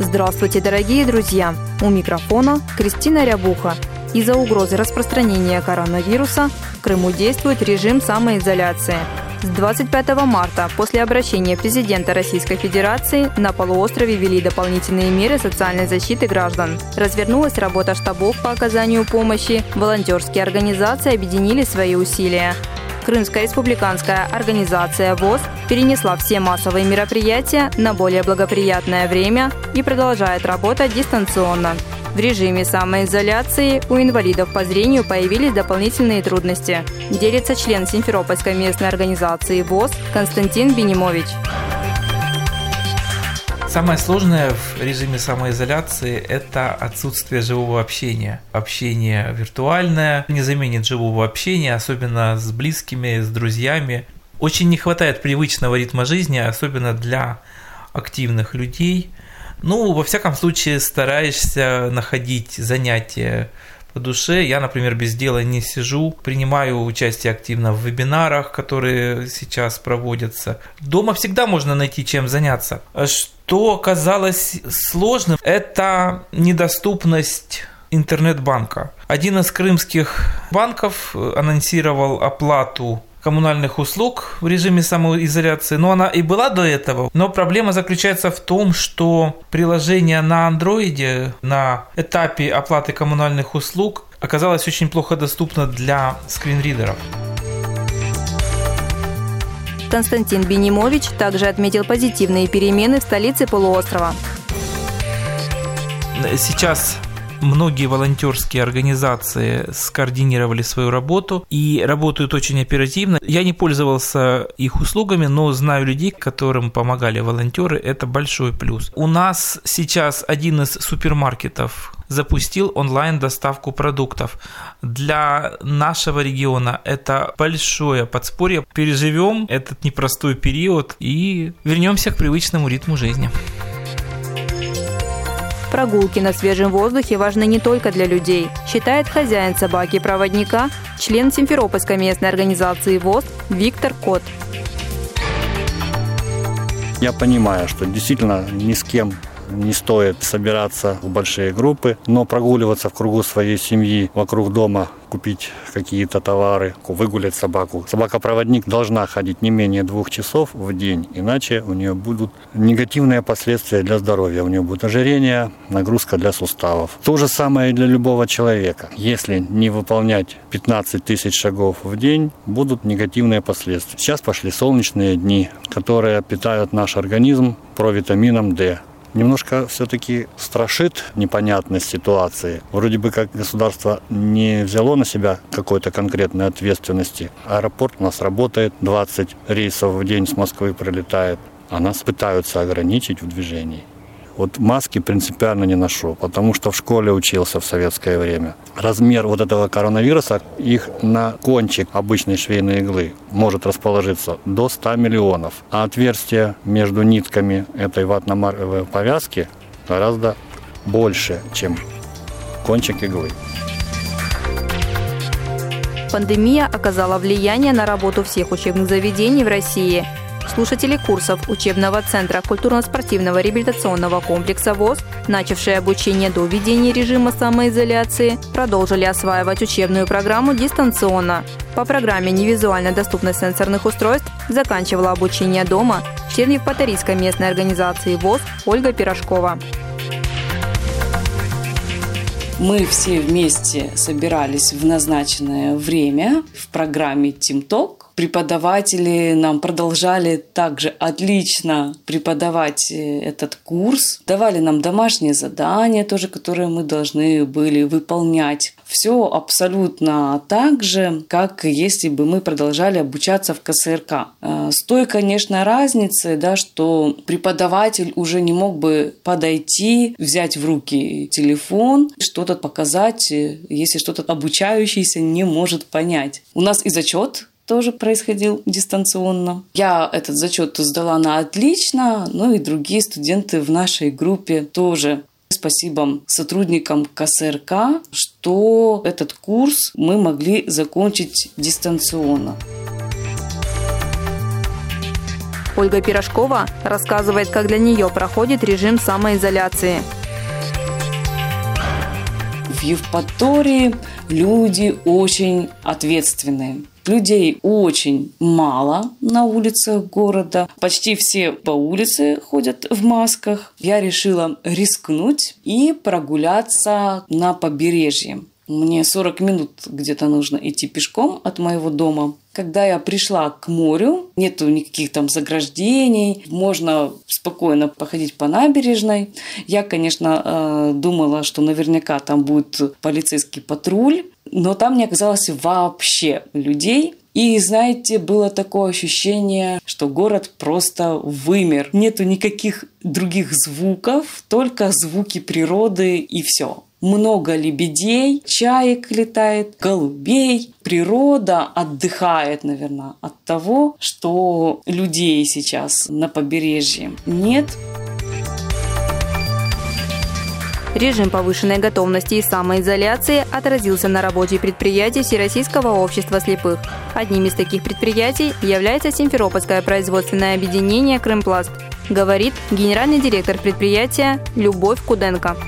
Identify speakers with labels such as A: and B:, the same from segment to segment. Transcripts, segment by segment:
A: Здравствуйте, дорогие друзья! У микрофона Кристина Рябуха. Из-за угрозы распространения коронавируса в Крыму действует режим самоизоляции. С 25 марта, после обращения президента Российской Федерации, на полуострове ввели дополнительные меры социальной защиты граждан. Развернулась работа штабов по оказанию помощи, волонтерские организации объединили свои усилия. Крымская республиканская организация ВОЗ перенесла все массовые мероприятия на более благоприятное время и продолжает работать дистанционно. В режиме самоизоляции у инвалидов по зрению появились дополнительные трудности. Делится член Симферопольской местной организации ВОЗ Константин Бенимович.
B: Самое сложное в режиме самоизоляции – это отсутствие живого общения. Общение виртуальное не заменит живого общения, особенно с близкими, с друзьями. Очень не хватает привычного ритма жизни, особенно для активных людей. Ну, во всяком случае, стараешься находить занятия по душе. Я, например, без дела не сижу, принимаю участие активно в вебинарах, которые сейчас проводятся. Дома всегда можно найти чем заняться. Что казалось сложным, это недоступность интернет-банка. Один из крымских банков анонсировал оплату коммунальных услуг в режиме самоизоляции, но она и была до этого. Но проблема заключается в том, что приложение на андроиде на этапе оплаты коммунальных услуг оказалось очень плохо доступно для скринридеров.
A: Константин Бенимович также отметил позитивные перемены в столице полуострова.
B: Сейчас многие волонтерские организации скоординировали свою работу и работают очень оперативно. Я не пользовался их услугами, но знаю людей, которым помогали волонтеры. Это большой плюс. У нас сейчас один из супермаркетов запустил онлайн-доставку продуктов. Для нашего региона это большое подспорье. Переживем этот непростой период и вернемся к привычному ритму жизни.
A: Прогулки на свежем воздухе важны не только для людей, считает хозяин собаки-проводника, член Симферопольской местной организации ВОЗ Виктор Кот.
C: Я понимаю, что действительно ни с кем не стоит собираться в большие группы, но прогуливаться в кругу своей семьи вокруг дома, купить какие-то товары, выгулять собаку. Собака-проводник должна ходить не менее двух часов в день, иначе у нее будут негативные последствия для здоровья. У нее будет ожирение, нагрузка для суставов. То же самое и для любого человека. Если не выполнять 15 тысяч шагов в день, будут негативные последствия. Сейчас пошли солнечные дни, которые питают наш организм провитамином D немножко все-таки страшит непонятность ситуации. Вроде бы как государство не взяло на себя какой-то конкретной ответственности. Аэропорт у нас работает, 20 рейсов в день с Москвы прилетает, а нас пытаются ограничить в движении. Вот маски принципиально не ношу, потому что в школе учился в советское время. Размер вот этого коронавируса, их на кончик обычной швейной иглы может расположиться до 100 миллионов. А отверстие между нитками этой ватно повязки гораздо больше, чем кончик иглы.
A: Пандемия оказала влияние на работу всех учебных заведений в России – Слушатели курсов учебного центра культурно-спортивного реабилитационного комплекса ВОЗ, начавшие обучение до введения режима самоизоляции, продолжили осваивать учебную программу дистанционно. По программе «Невизуально доступность сенсорных устройств» заканчивала обучение дома член Евпаторийской местной организации ВОЗ Ольга Пирожкова.
D: Мы все вместе собирались в назначенное время в программе TeamTalk Преподаватели нам продолжали также отлично преподавать э, этот курс, давали нам домашние задания тоже, которые мы должны были выполнять. Все абсолютно так же, как если бы мы продолжали обучаться в КСРК. Э, с той, конечно, разницей, да, что преподаватель уже не мог бы подойти, взять в руки телефон, что-то показать, если что-то обучающийся не может понять. У нас и зачет тоже происходил дистанционно. Я этот зачет сдала на отлично, ну и другие студенты в нашей группе тоже. Спасибо сотрудникам КСРК, что этот курс мы могли закончить дистанционно.
A: Ольга Пирожкова рассказывает, как для нее проходит режим самоизоляции.
D: В Евпатории люди очень ответственные. Людей очень мало на улицах города. Почти все по улице ходят в масках. Я решила рискнуть и прогуляться на побережье. Мне 40 минут где-то нужно идти пешком от моего дома. Когда я пришла к морю, нету никаких там заграждений, можно спокойно походить по набережной. Я, конечно, э, думала, что наверняка там будет полицейский патруль, но там не оказалось вообще людей. И, знаете, было такое ощущение, что город просто вымер. Нету никаких других звуков, только звуки природы и все много лебедей, чаек летает, голубей. Природа отдыхает, наверное, от того, что людей сейчас на побережье нет.
A: Режим повышенной готовности и самоизоляции отразился на работе предприятий Всероссийского общества слепых. Одним из таких предприятий является Симферопольское производственное объединение «Крымпласт», говорит генеральный директор предприятия Любовь Куденко.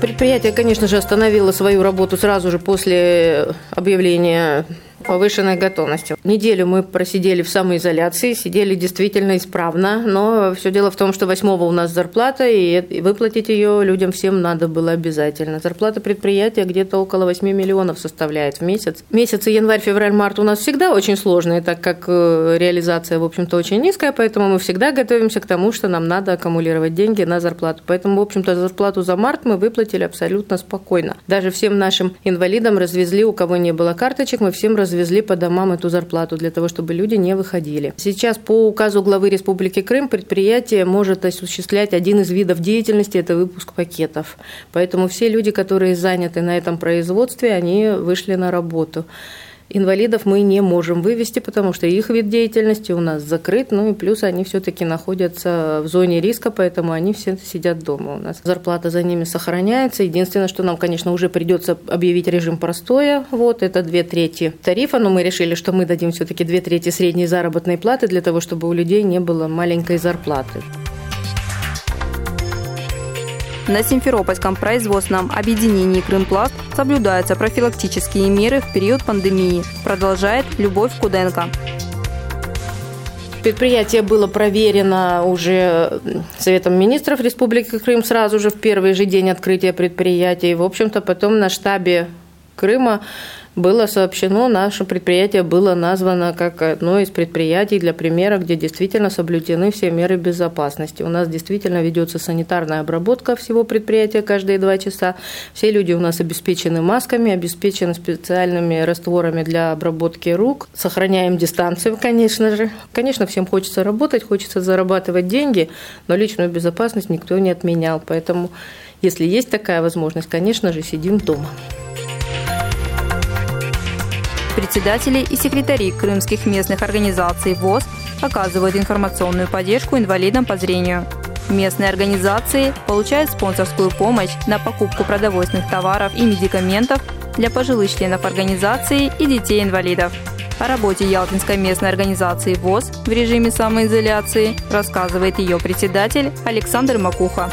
E: Предприятие, конечно же, остановило свою работу сразу же после объявления повышенной готовностью. Неделю мы просидели в самоизоляции, сидели действительно исправно, но все дело в том, что 8 у нас зарплата, и выплатить ее людям всем надо было обязательно. Зарплата предприятия где-то около 8 миллионов составляет в месяц. Месяцы январь, февраль, март у нас всегда очень сложные, так как э, реализация, в общем-то, очень низкая, поэтому мы всегда готовимся к тому, что нам надо аккумулировать деньги на зарплату. Поэтому, в общем-то, зарплату за март мы выплатили абсолютно спокойно. Даже всем нашим инвалидам развезли, у кого не было карточек, мы всем развезли развезли по домам эту зарплату для того, чтобы люди не выходили. Сейчас по указу главы Республики Крым предприятие может осуществлять один из видов деятельности – это выпуск пакетов. Поэтому все люди, которые заняты на этом производстве, они вышли на работу. Инвалидов мы не можем вывести, потому что их вид деятельности у нас закрыт, ну и плюс они все-таки находятся в зоне риска, поэтому они все сидят дома у нас. Зарплата за ними сохраняется. Единственное, что нам, конечно, уже придется объявить режим простоя, вот, это две трети тарифа, но мы решили, что мы дадим все-таки две трети средней заработной платы для того, чтобы у людей не было маленькой зарплаты.
A: На Симферопольском производственном объединении «Крымпласт» соблюдаются профилактические меры в период пандемии, продолжает Любовь Куденко.
E: Предприятие было проверено уже Советом министров Республики Крым сразу же в первый же день открытия предприятия. И, в общем-то, потом на штабе Крыма было сообщено, наше предприятие было названо как одно из предприятий для примера, где действительно соблюдены все меры безопасности. У нас действительно ведется санитарная обработка всего предприятия каждые два часа. Все люди у нас обеспечены масками, обеспечены специальными растворами для обработки рук. Сохраняем дистанцию, конечно же. Конечно, всем хочется работать, хочется зарабатывать деньги, но личную безопасность никто не отменял. Поэтому, если есть такая возможность, конечно же, сидим дома
A: председатели и секретари крымских местных организаций ВОЗ оказывают информационную поддержку инвалидам по зрению. Местные организации получают спонсорскую помощь на покупку продовольственных товаров и медикаментов для пожилых членов организации и детей-инвалидов. О работе Ялтинской местной организации ВОЗ в режиме самоизоляции рассказывает ее председатель Александр Макуха.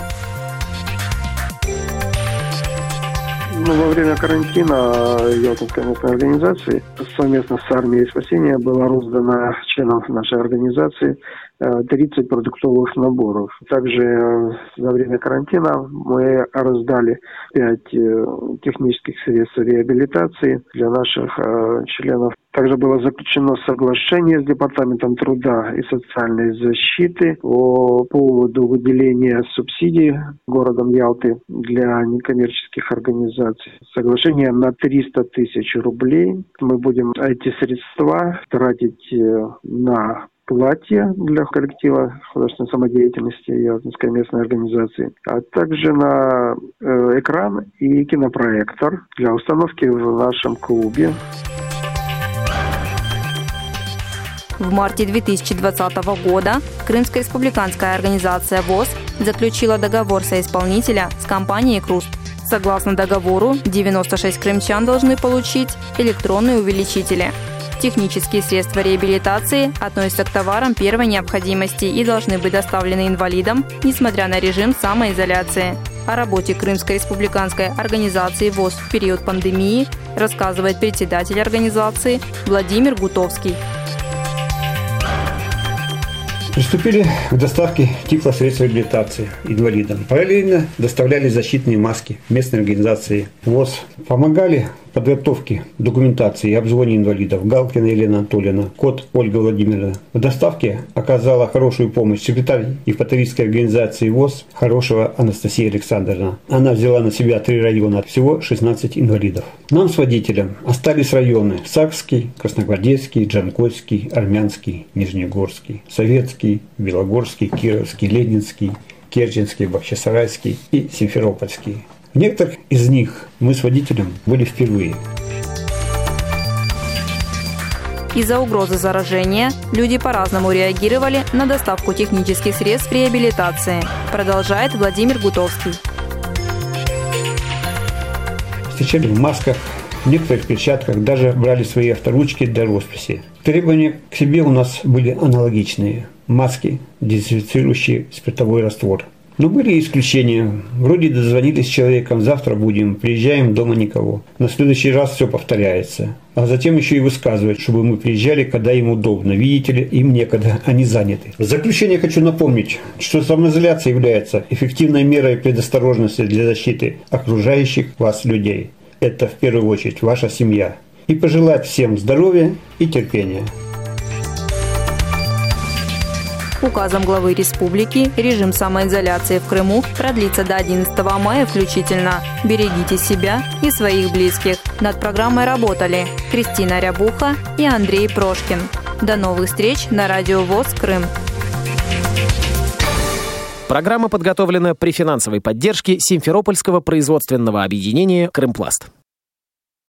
F: Ну, во время карантина Ялтинской местной организации совместно с армией спасения было роздано членам нашей организации 30 э, продуктовых наборов. Также э, за время карантина мы раздали 5 э, технических средств реабилитации для наших членов Также было заключено соглашение с Департаментом труда и социальной защиты по поводу выделения субсидий городом Ялты для некоммерческих организаций. Соглашение на 300 тысяч рублей. Мы будем эти средства тратить э, на платья для коллектива художественной самодеятельности Ялтинской местной организации, а также на э, экран и кинопроектор для установки в нашем клубе.
A: В марте 2020 года Крымская республиканская организация ВОЗ заключила договор соисполнителя с компанией «Круст». Согласно договору, 96 крымчан должны получить электронные увеличители – Технические средства реабилитации относятся к товарам первой необходимости и должны быть доставлены инвалидам, несмотря на режим самоизоляции. О работе Крымской республиканской организации ВОЗ в период пандемии рассказывает председатель организации Владимир Гутовский.
G: Приступили к доставке теплосредств реабилитации инвалидам. Параллельно доставляли защитные маски местной организации ВОЗ. Помогали подготовке документации и обзвоне инвалидов Галкина Елена Анатольевна, код Ольга Владимировна. В доставке оказала хорошую помощь секретарь Евпаторийской организации ВОЗ Хорошего Анастасия Александровна. Она взяла на себя три района, всего 16 инвалидов. Нам с водителем остались районы Сакский, Красногвардейский, Джанкойский, Армянский, Нижнегорский, Советский, Белогорский, Кировский, Ленинский, Керченский, Бахчисарайский и Симферопольский. Некоторых из них мы с водителем были впервые.
A: Из-за угрозы заражения люди по-разному реагировали на доставку технических средств реабилитации, продолжает Владимир Гутовский.
G: Встречали в масках, в некоторых перчатках, даже брали свои авторучки для росписи. Требования к себе у нас были аналогичные. Маски, дезинфицирующий спиртовой раствор – но были исключения. Вроде дозвонились с человеком, завтра будем, приезжаем, дома никого. На следующий раз все повторяется. А затем еще и высказывают, чтобы мы приезжали, когда им удобно. Видите ли, им некогда, они заняты. В заключение хочу напомнить, что самоизоляция является эффективной мерой предосторожности для защиты окружающих вас людей. Это в первую очередь ваша семья. И пожелать всем здоровья и терпения.
A: Указом главы республики режим самоизоляции в Крыму продлится до 11 мая включительно. Берегите себя и своих близких. Над программой работали Кристина Рябуха и Андрей Прошкин. До новых встреч на Радио ВОЗ Крым.
H: Программа подготовлена при финансовой поддержке Симферопольского производственного объединения «Крымпласт».